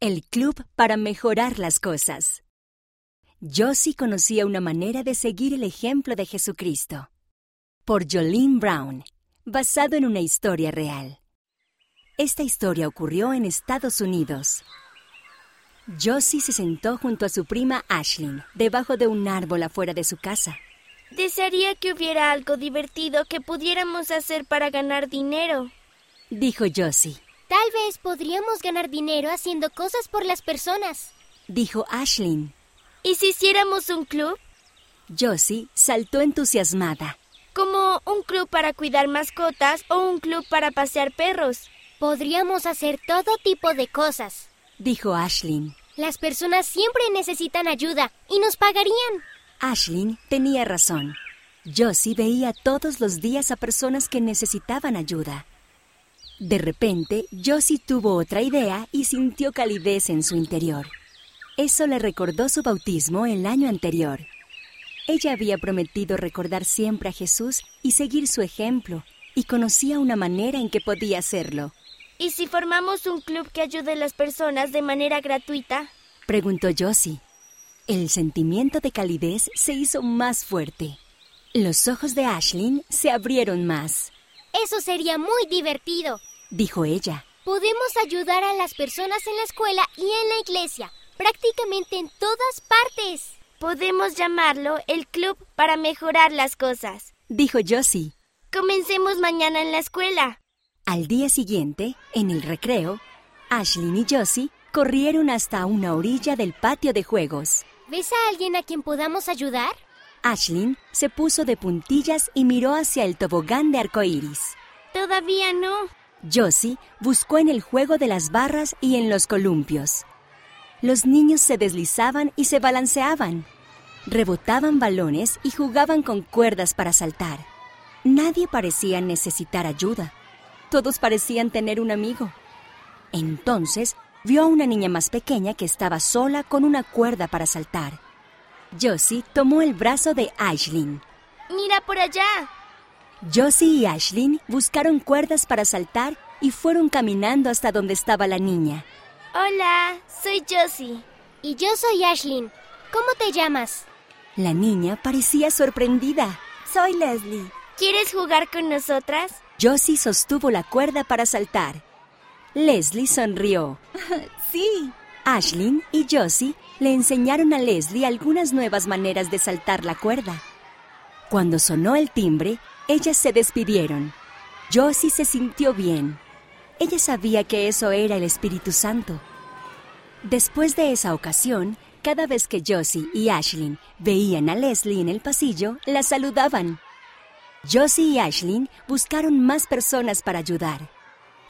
El club para mejorar las cosas. Josie conocía una manera de seguir el ejemplo de Jesucristo. Por Jolene Brown, basado en una historia real. Esta historia ocurrió en Estados Unidos. Josie se sentó junto a su prima Ashlyn, debajo de un árbol afuera de su casa. Desearía que hubiera algo divertido que pudiéramos hacer para ganar dinero, dijo Josie. Tal vez podríamos ganar dinero haciendo cosas por las personas, dijo Ashlyn. ¿Y si hiciéramos un club? Josie saltó entusiasmada. Como un club para cuidar mascotas o un club para pasear perros. Podríamos hacer todo tipo de cosas, dijo Ashlyn. Las personas siempre necesitan ayuda y nos pagarían. Ashlyn tenía razón. Josie veía todos los días a personas que necesitaban ayuda. De repente, Josie tuvo otra idea y sintió calidez en su interior. Eso le recordó su bautismo el año anterior. Ella había prometido recordar siempre a Jesús y seguir su ejemplo, y conocía una manera en que podía hacerlo. ¿Y si formamos un club que ayude a las personas de manera gratuita? Preguntó Josie. El sentimiento de calidez se hizo más fuerte. Los ojos de Ashlyn se abrieron más. Eso sería muy divertido, dijo ella. Podemos ayudar a las personas en la escuela y en la iglesia, prácticamente en todas partes. Podemos llamarlo el Club para Mejorar las Cosas, dijo Josie. Comencemos mañana en la escuela. Al día siguiente, en el recreo, Ashlyn y Josie corrieron hasta una orilla del patio de juegos. ¿Ves a alguien a quien podamos ayudar? Ashlyn se puso de puntillas y miró hacia el tobogán de arcoíris. Todavía no, Josie buscó en el juego de las barras y en los columpios. Los niños se deslizaban y se balanceaban. Rebotaban balones y jugaban con cuerdas para saltar. Nadie parecía necesitar ayuda. Todos parecían tener un amigo. Entonces vio a una niña más pequeña que estaba sola con una cuerda para saltar. Josie tomó el brazo de Ashlyn. ¡Mira por allá! Josie y Ashlyn buscaron cuerdas para saltar y fueron caminando hasta donde estaba la niña. Hola, soy Josie. Y yo soy Ashlyn. ¿Cómo te llamas? La niña parecía sorprendida. Soy Leslie. ¿Quieres jugar con nosotras? Josie sostuvo la cuerda para saltar. Leslie sonrió. sí. Ashlyn y Josie le enseñaron a Leslie algunas nuevas maneras de saltar la cuerda. Cuando sonó el timbre, ellas se despidieron. Josie se sintió bien. Ella sabía que eso era el Espíritu Santo. Después de esa ocasión, cada vez que Josie y Ashlyn veían a Leslie en el pasillo, la saludaban. Josie y Ashlyn buscaron más personas para ayudar.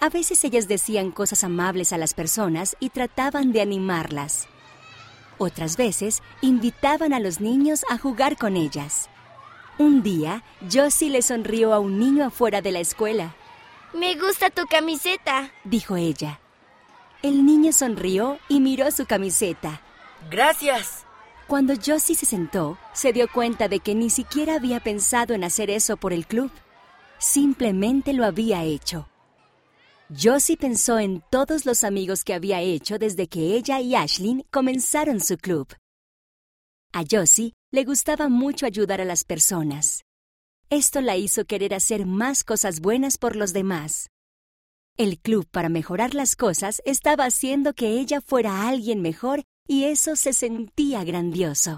A veces ellas decían cosas amables a las personas y trataban de animarlas. Otras veces invitaban a los niños a jugar con ellas. Un día, Josie le sonrió a un niño afuera de la escuela. Me gusta tu camiseta, dijo ella. El niño sonrió y miró su camiseta. Gracias. Cuando Josie se sentó, se dio cuenta de que ni siquiera había pensado en hacer eso por el club. Simplemente lo había hecho. Josie pensó en todos los amigos que había hecho desde que ella y Ashlyn comenzaron su club. A Josie le gustaba mucho ayudar a las personas. Esto la hizo querer hacer más cosas buenas por los demás. El club para mejorar las cosas estaba haciendo que ella fuera alguien mejor y eso se sentía grandioso.